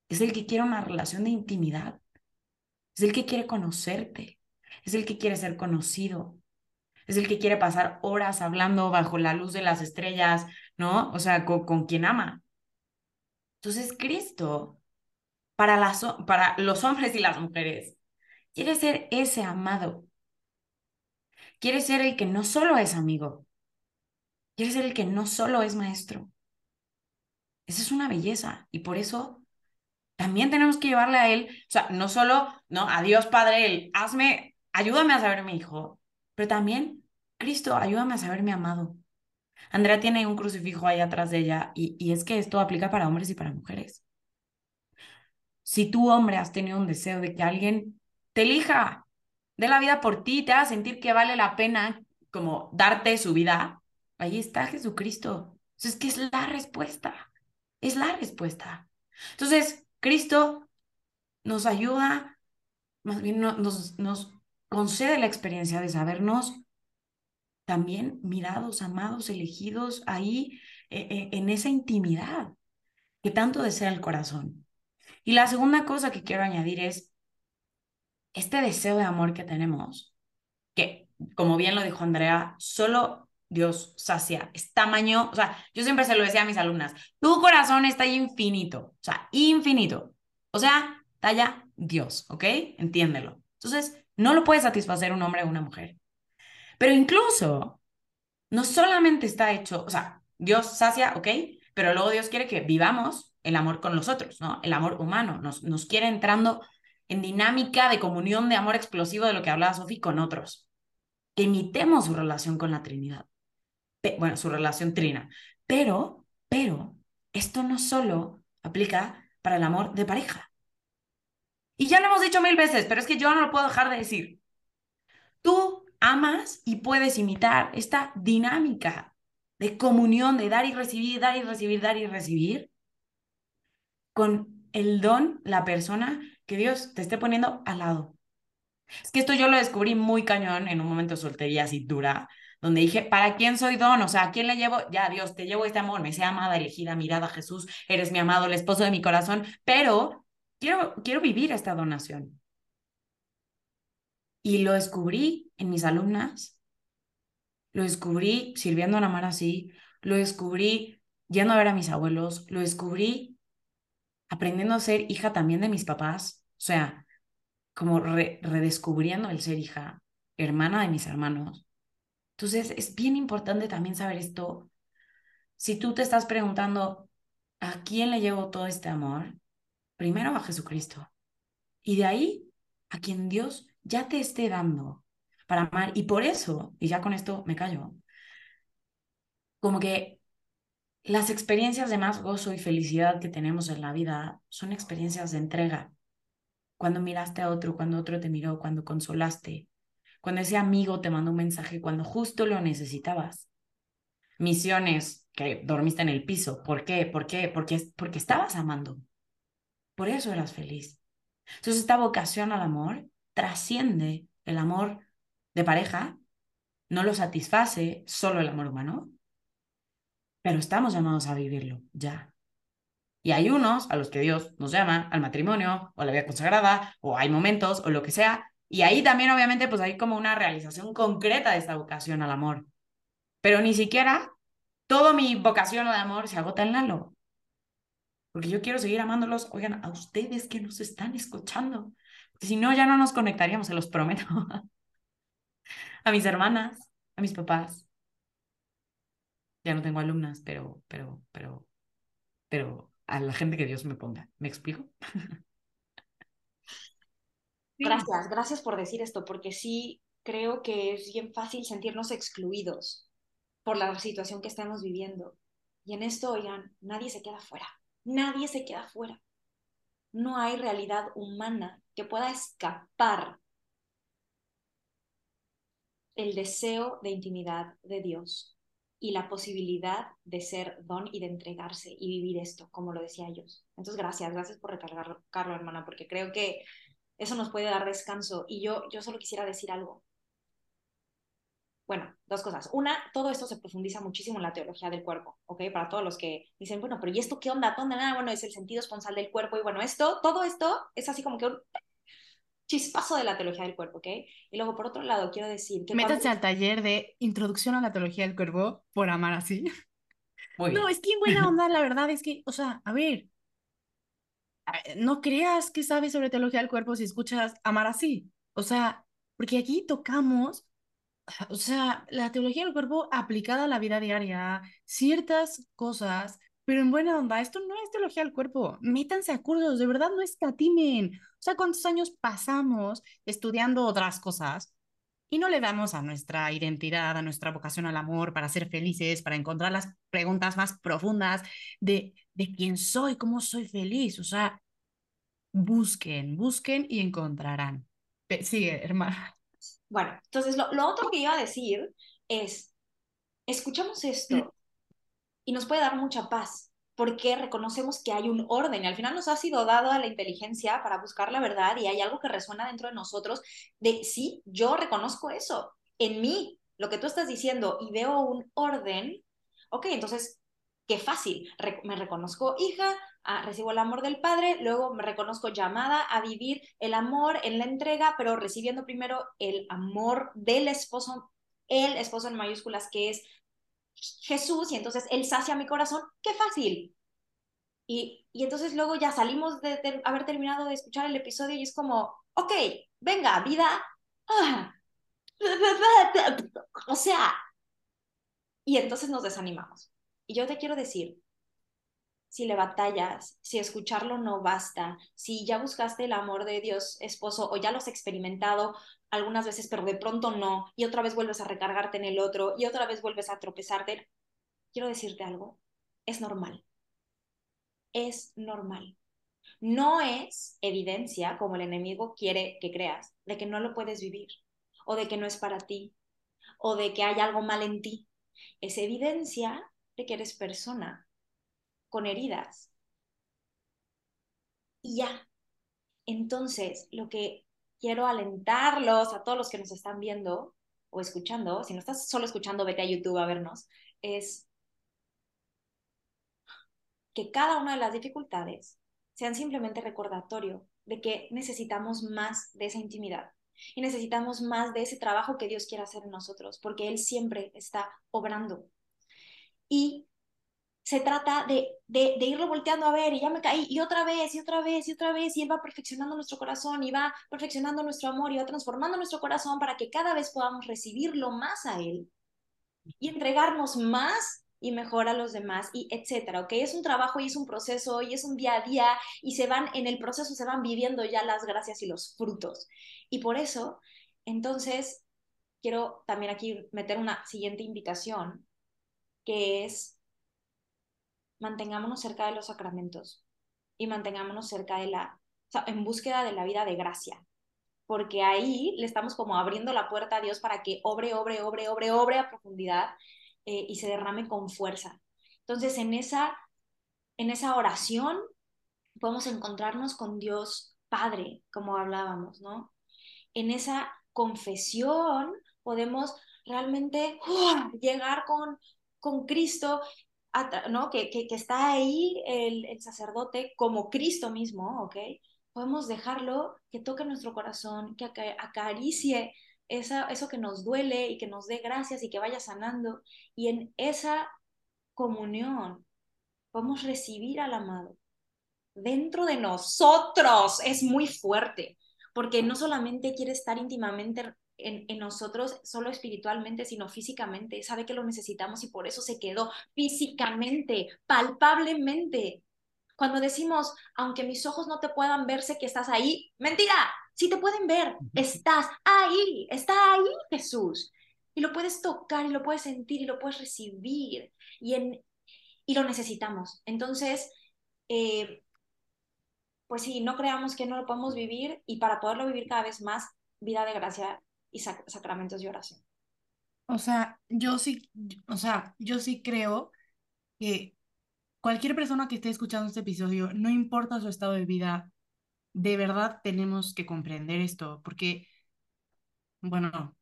Speaker 3: Es el que quiere una relación de intimidad. Es el que quiere conocerte. Es el que quiere ser conocido es el que quiere pasar horas hablando bajo la luz de las estrellas, ¿no? O sea, con, quien ama. Entonces, Cristo, para, las, para los hombres y las mujeres, quiere ser ese amado. Quiere ser el que no solo es amigo, quiere ser el que no solo es maestro. Esa es una belleza y por eso también tenemos que llevarle a él, o sea, no solo, ¿no? A Dios Padre, él, hazme, ayúdame a saber mi hijo, pero también, Cristo, ayúdame a saberme amado. Andrea tiene un crucifijo ahí atrás de ella y, y es que esto aplica para hombres y para mujeres. Si tú, hombre, has tenido un deseo de que alguien te elija, dé la vida por ti, te haga sentir que vale la pena como darte su vida, ahí está Jesucristo. Entonces, ¿qué es la respuesta? Es la respuesta. Entonces, Cristo nos ayuda, más bien nos, nos concede la experiencia de sabernos también mirados, amados, elegidos ahí eh, eh, en esa intimidad que tanto desea el corazón. Y la segunda cosa que quiero añadir es este deseo de amor que tenemos, que como bien lo dijo Andrea, solo Dios sacia, es tamaño, o sea, yo siempre se lo decía a mis alumnas, tu corazón está infinito, o sea, infinito, o sea, talla Dios, ¿ok? Entiéndelo. Entonces, no lo puede satisfacer un hombre o una mujer. Pero incluso, no solamente está hecho, o sea, Dios sacia, ¿ok? Pero luego Dios quiere que vivamos el amor con los otros, ¿no? El amor humano, nos, nos quiere entrando en dinámica de comunión de amor explosivo de lo que hablaba Sofi con otros. Que imitemos su relación con la Trinidad. bueno, su relación trina. Pero, pero, esto no solo aplica para el amor de pareja. Y ya lo hemos dicho mil veces, pero es que yo no lo puedo dejar de decir. Tú amas y puedes imitar esta dinámica de comunión, de dar y recibir, dar y recibir, dar y recibir, con el don, la persona que Dios te esté poniendo al lado. Es que esto yo lo descubrí muy cañón en un momento de soltería así dura, donde dije, ¿para quién soy don? O sea, ¿a quién le llevo? Ya, Dios, te llevo este amor, me sea amada, elegida, mirada, Jesús, eres mi amado, el esposo de mi corazón, pero quiero, quiero vivir esta donación. Y lo descubrí en mis alumnas, lo descubrí sirviendo a la mar así, lo descubrí yendo a ver a mis abuelos, lo descubrí aprendiendo a ser hija también de mis papás, o sea, como redescubriendo el ser hija, hermana de mis hermanos. Entonces, es bien importante también saber esto. Si tú te estás preguntando, ¿a quién le llevo todo este amor? Primero a Jesucristo. Y de ahí a quien Dios ya te esté dando para amar. Y por eso, y ya con esto me callo, como que las experiencias de más gozo y felicidad que tenemos en la vida son experiencias de entrega. Cuando miraste a otro, cuando otro te miró, cuando consolaste, cuando ese amigo te mandó un mensaje cuando justo lo necesitabas. Misiones que dormiste en el piso. ¿Por qué? ¿Por qué? Porque, porque estabas amando. Por eso eras feliz. Entonces esta vocación al amor trasciende el amor de pareja, no lo satisface solo el amor humano, pero estamos llamados a vivirlo ya. Y hay unos a los que Dios nos llama al matrimonio o a la vida consagrada, o hay momentos o lo que sea, y ahí también obviamente pues hay como una realización concreta de esta vocación al amor. Pero ni siquiera toda mi vocación al amor se agota en Lalo. Porque yo quiero seguir amándolos, oigan, a ustedes que nos están escuchando. Si no, ya no nos conectaríamos, se los prometo. [laughs] a mis hermanas, a mis papás, ya no tengo alumnas, pero, pero, pero, pero a la gente que Dios me ponga. ¿Me explico? [laughs]
Speaker 1: Gracias, gracias por decir esto, porque sí creo que es bien fácil sentirnos excluidos por la situación que estamos viviendo. Y en esto, oigan, nadie se queda fuera, nadie se queda fuera. No hay realidad humana que pueda escapar el deseo de intimidad de Dios y la posibilidad de ser don y de entregarse y vivir esto, como lo decía ellos. Entonces, gracias, gracias por recargarlo, Carlos, hermana, porque creo que eso nos puede dar descanso. Y yo, yo solo quisiera decir algo. Bueno, dos cosas. Una, todo esto se profundiza muchísimo en la teología del cuerpo, ¿ok? Para todos los que dicen, bueno, pero ¿y esto qué onda? ¿Dónde nada? Bueno, es el sentido esponsal del cuerpo. Y bueno, esto, todo esto es así como que un chispazo de la teología del cuerpo, ¿ok? Y luego, por otro lado, quiero decir que...
Speaker 2: Métanse al taller de Introducción a la Teología del Cuerpo por amar así. [laughs] no, es que buena onda, la verdad es que, o sea, a ver, no creas que sabes sobre teología del cuerpo si escuchas amar así. O sea, porque aquí tocamos, o sea, la teología del cuerpo aplicada a la vida diaria, ciertas cosas pero en buena onda, esto no es teología del cuerpo. Métanse a cursos, de verdad no escatimen. O sea, ¿cuántos años pasamos estudiando otras cosas? y no le damos a nuestra identidad, a nuestra vocación al amor para ser felices, para encontrar las preguntas más profundas de, de quién soy, cómo soy feliz. O sea, busquen, busquen y encontrarán. Sigue, hermana.
Speaker 1: Bueno, entonces lo, lo otro que iba a decir es, escuchamos esto y nos puede dar mucha paz porque reconocemos que hay un orden y al final nos ha sido dado a la inteligencia para buscar la verdad y hay algo que resuena dentro de nosotros de sí, yo reconozco eso en mí, lo que tú estás diciendo y veo un orden, ok, entonces, qué fácil, me reconozco hija, ah, recibo el amor del Padre, luego me reconozco llamada a vivir el amor en la entrega, pero recibiendo primero el amor del esposo, el esposo en mayúsculas que es Jesús y entonces Él sacia mi corazón, qué fácil. Y, y entonces luego ya salimos de, haber terminado de escuchar el episodio y es como, ok, venga, vida. Ah, [laughs] o sea, y entonces nos desanimamos. Y yo te quiero decir, si le batallas, si escucharlo no basta, si ya buscaste el amor de Dios esposo o ya lo has experimentado, algunas veces, pero de pronto no, y otra vez vuelves a recargarte en el otro, y otra vez vuelves a tropezarte. Quiero decirte algo, es normal. Es normal. No es evidencia, como el enemigo quiere que creas, de que no lo puedes vivir, o de que no es para ti, o de que hay algo mal en ti. Es evidencia de que eres persona con heridas. Y ya. Entonces, lo que quiero alentarlos a todos los que nos están viendo o escuchando, si no estás solo escuchando, vete a YouTube a vernos, es que cada una de las dificultades sean simplemente recordatorio de que necesitamos más de esa intimidad y necesitamos más de ese trabajo que Dios quiere hacer en nosotros, porque Él siempre está obrando. Y se trata de, de, irlo volteando a ver y ya me caí y otra vez y otra vez y otra vez y Él va perfeccionando nuestro corazón y va perfeccionando nuestro amor y va transformando nuestro corazón para que cada vez podamos recibirlo más a Él y entregarnos más y mejor a los demás y etcétera, ¿ok? Es un trabajo y es un proceso y es un día a día y se van, en el proceso se van viviendo ya las gracias y los frutos. Y por eso, entonces, quiero también aquí meter una siguiente invitación, que es mantengámonos cerca de los sacramentos y mantengámonos cerca de la, en búsqueda de la vida de gracia, porque ahí le estamos como abriendo la puerta a Dios para que obre, obre, obre, obre, obre a profundidad eh, y se derrame con fuerza. Entonces, en esa, en esa oración podemos encontrarnos con Dios Padre, como hablábamos, ¿no? En esa confesión podemos realmente ¡uh! llegar con, con Cristo ¿no? Que, que, está ahí el, el, sacerdote como Cristo mismo, ¿ok? Podemos dejarlo que toque nuestro corazón, que acaricie esa, eso que nos duele y que nos dé gracias y que vaya sanando. Y en esa comunión podemos recibir al amado dentro de nosotros. Es muy fuerte, porque no solamente quiere estar íntimamente en, nosotros, solo espiritualmente, sino físicamente. Sabe que lo necesitamos y por eso se quedó físicamente, palpablemente. Cuando decimos, aunque mis ojos no te puedan ver, sé que estás ahí, mentira, si te pueden ver, estás ahí, está ahí Jesús. Y lo puedes tocar y lo puedes sentir y lo puedes recibir y, en, y lo necesitamos. Entonces, eh, pues sí, no creamos que no lo podemos vivir y para poderlo vivir cada vez más, vida de gracia y sacramentos de oración.
Speaker 2: O sea, yo sí, o sea, yo sí creo que cualquier persona que esté escuchando este episodio, no importa su estado de vida, de verdad tenemos que comprender esto, porque, bueno,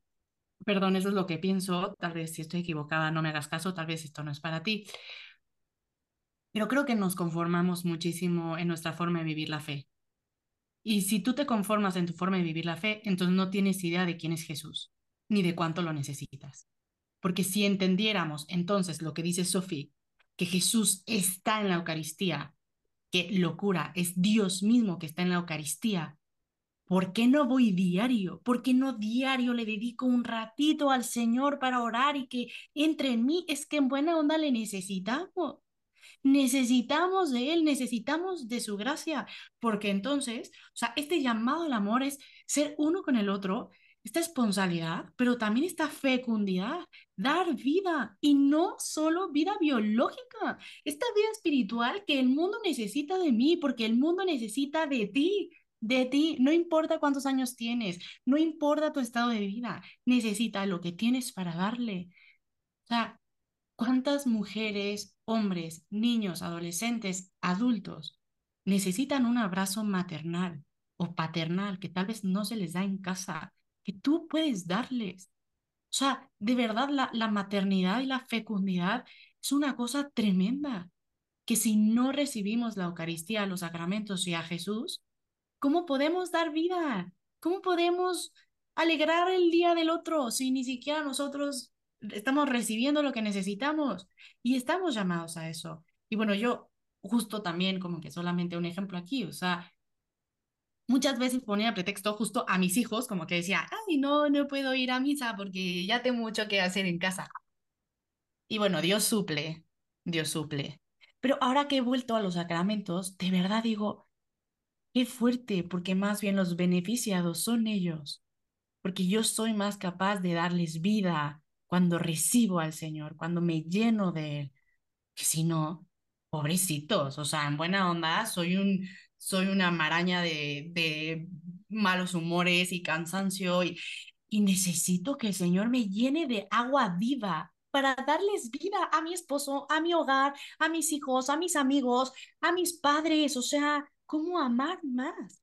Speaker 2: perdón, eso es lo que pienso, tal vez si estoy equivocada, no me hagas caso, tal vez esto no es para ti, pero creo que nos conformamos muchísimo en nuestra forma de vivir la fe. Y si tú te conformas en tu forma de vivir la fe, entonces no tienes idea de quién es Jesús, ni de cuánto lo necesitas. Porque si entendiéramos entonces lo que dice Sofía, que Jesús está en la Eucaristía, que locura, es Dios mismo que está en la Eucaristía, ¿por qué no voy diario? ¿Por qué no diario le dedico un ratito al Señor para orar y que entre en mí? Es que en buena onda le necesitamos. Necesitamos de Él, necesitamos de su gracia, porque entonces, o sea, este llamado al amor es ser uno con el otro, esta responsabilidad, pero también esta fecundidad, dar vida y no solo vida biológica, esta vida espiritual que el mundo necesita de mí, porque el mundo necesita de ti, de ti, no importa cuántos años tienes, no importa tu estado de vida, necesita lo que tienes para darle. O sea, ¿cuántas mujeres, hombres, niños, adolescentes, adultos necesitan un abrazo maternal o paternal que tal vez no se les da en casa? que tú puedes darles. O sea, de verdad la, la maternidad y la fecundidad es una cosa tremenda, que si no recibimos la Eucaristía, los sacramentos y a Jesús, ¿cómo podemos dar vida? ¿Cómo podemos alegrar el día del otro si ni siquiera nosotros estamos recibiendo lo que necesitamos? Y estamos llamados a eso. Y bueno, yo justo también como que solamente un ejemplo aquí, o sea, muchas veces ponía pretexto justo a mis hijos, como que decía, ay, no, no puedo ir a misa porque ya tengo mucho que hacer en casa. Y bueno, Dios suple, Dios suple. Pero ahora que he vuelto a los sacramentos, de verdad digo, qué fuerte, porque más bien los beneficiados son ellos, porque yo soy más capaz de darles vida cuando recibo al Señor, cuando me lleno de Él, que si no, pobrecitos, o sea, en buena onda, soy un soy una maraña de, malos humores y cansancio y, y necesito que el Señor me llene de agua viva para darles vida a mi esposo, a mi hogar, a mis hijos, a mis amigos, a mis padres. O sea, ¿cómo amar más?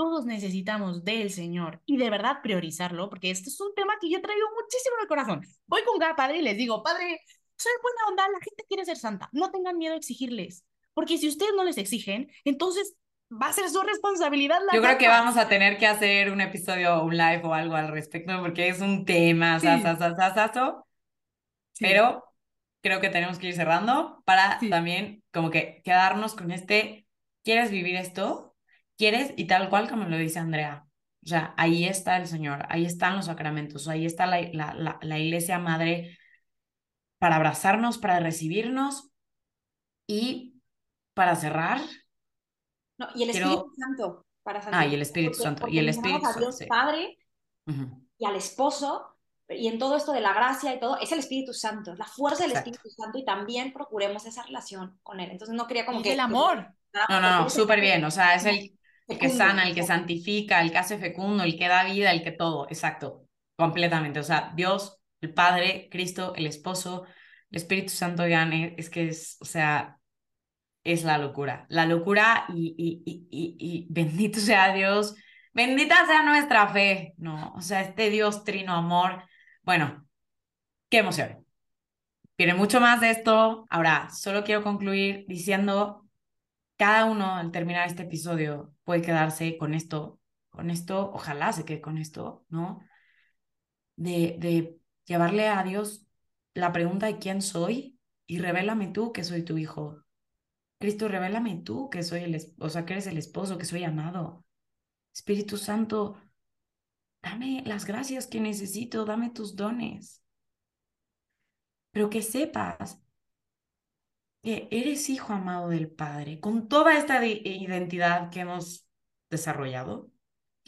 Speaker 2: Todos necesitamos del Señor y de verdad priorizarlo, porque este es un tema que yo he traído muchísimo en el corazón. Voy con cada padre y les digo, padre, soy buena onda, la gente quiere ser santa, no tengan miedo a exigirles. Porque si ustedes no les exigen, entonces va a ser su responsabilidad.
Speaker 3: La Yo creo que vamos a tener que hacer un episodio, un live o algo al respecto, porque es un tema, sí. pero creo que tenemos que ir cerrando para también como que quedarnos con este, ¿quieres vivir esto? ¿Quieres? Y tal cual como lo dice Andrea. O sea, ahí está el Señor, ahí están los sacramentos, ahí está la, la, la, la iglesia madre para abrazarnos, para recibirnos y para cerrar.
Speaker 1: No, y el Espíritu Santo. Para
Speaker 3: ah, y el Espíritu
Speaker 1: porque,
Speaker 3: Santo.
Speaker 1: Porque
Speaker 3: y el Espíritu
Speaker 1: a Dios
Speaker 3: Santo.
Speaker 1: Padre uh -huh. y al esposo, y en todo esto de la gracia y todo, es el Espíritu Santo, la fuerza del Exacto. Espíritu Santo, y también procuremos esa relación con Él. Entonces no quería como
Speaker 2: y
Speaker 1: que...
Speaker 2: el amor.
Speaker 3: No, no, no, súper bien. O sea, es el, el que sana, el que santifica, el que hace fecundo, el que da vida, el que todo. Exacto. Completamente. O sea, Dios, el Padre, Cristo, el esposo, el Espíritu Santo, ya es que es, o sea, es la locura. La locura y, y, y, y, [laughs] bendito sea Dios, bendita sea nuestra fe, ¿no? O sea, este Dios trino amor. Bueno, qué emoción. Tiene mucho más de esto. Ahora, solo quiero concluir diciendo, cada uno al terminar este episodio puede quedarse con esto, con esto, ojalá se quede con esto, ¿no? De, de llevarle a Dios la pregunta de quién soy y revélame tú que soy tu hijo. Cristo, revélame tú que soy el, o sea, que eres el esposo, que soy amado. Espíritu Santo, dame las gracias que necesito, dame tus dones. Pero que sepas que eres hijo amado del Padre, con toda esta identidad que hemos desarrollado,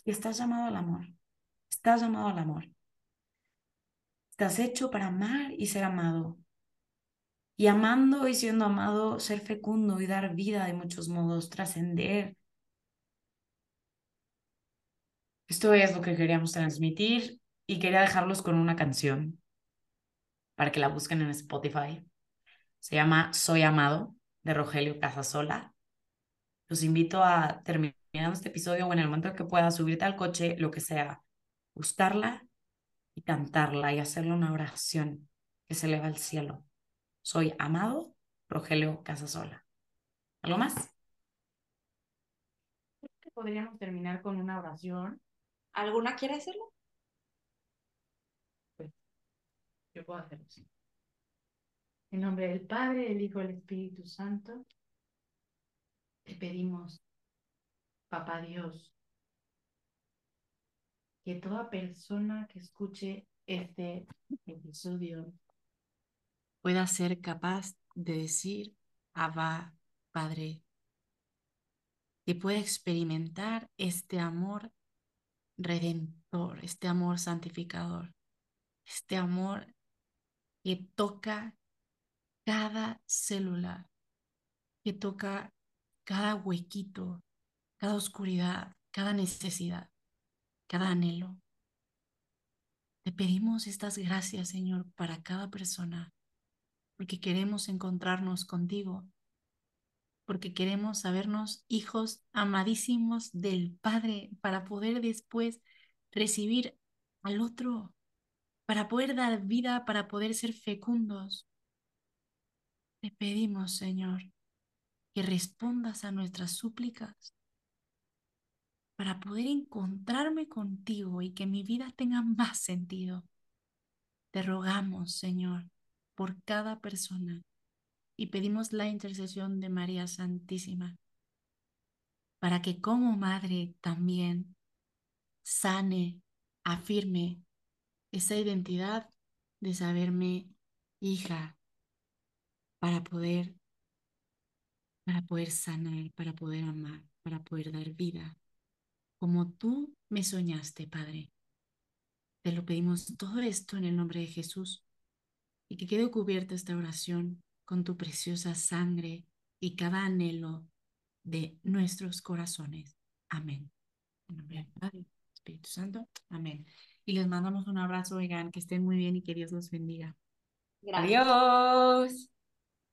Speaker 3: estás llamado al amor. Estás llamado al amor. Estás hecho para amar y ser amado. Y amando y siendo amado, ser fecundo y dar vida de muchos modos, trascender. Esto es lo que queríamos transmitir y quería dejarlos con una canción para que la busquen en Spotify. Se llama Soy Amado de Rogelio Casasola. Los invito a terminar este episodio o en el momento que pueda subirte al coche, lo que sea, buscarla y cantarla y hacerle una oración que se eleva al cielo. Soy amado, Rogelio Casasola. ¿Algo más?
Speaker 2: Podríamos terminar con una oración.
Speaker 1: ¿Alguna quiere hacerlo?
Speaker 2: Pues, yo puedo hacerlo, sí. En nombre del Padre, del Hijo del Espíritu Santo, te pedimos, Papá Dios, que toda persona que escuche este episodio pueda ser capaz de decir Abba, Padre, que pueda experimentar este amor redentor, este amor santificador, este amor que toca cada célula, que toca cada huequito, cada oscuridad, cada necesidad, cada anhelo. Te pedimos estas gracias, Señor, para cada persona, porque queremos encontrarnos contigo, porque queremos sabernos hijos amadísimos del Padre, para poder después recibir al otro, para poder dar vida, para poder ser fecundos. Te pedimos, Señor, que respondas a nuestras súplicas para poder encontrarme contigo y que mi vida tenga más sentido. Te rogamos, Señor, por cada persona y pedimos la intercesión de María Santísima para que como madre también sane, afirme esa identidad de saberme hija para poder para poder sanar, para poder amar, para poder dar vida, como tú me soñaste, Padre. Te lo pedimos todo esto en el nombre de Jesús y que quede cubierta esta oración con tu preciosa sangre y cada anhelo de nuestros corazones. Amén. En nombre del Padre, Espíritu Santo. Amén. Y les mandamos un abrazo, oigan, que estén muy bien y que Dios los bendiga.
Speaker 1: Gracias.
Speaker 3: Adiós.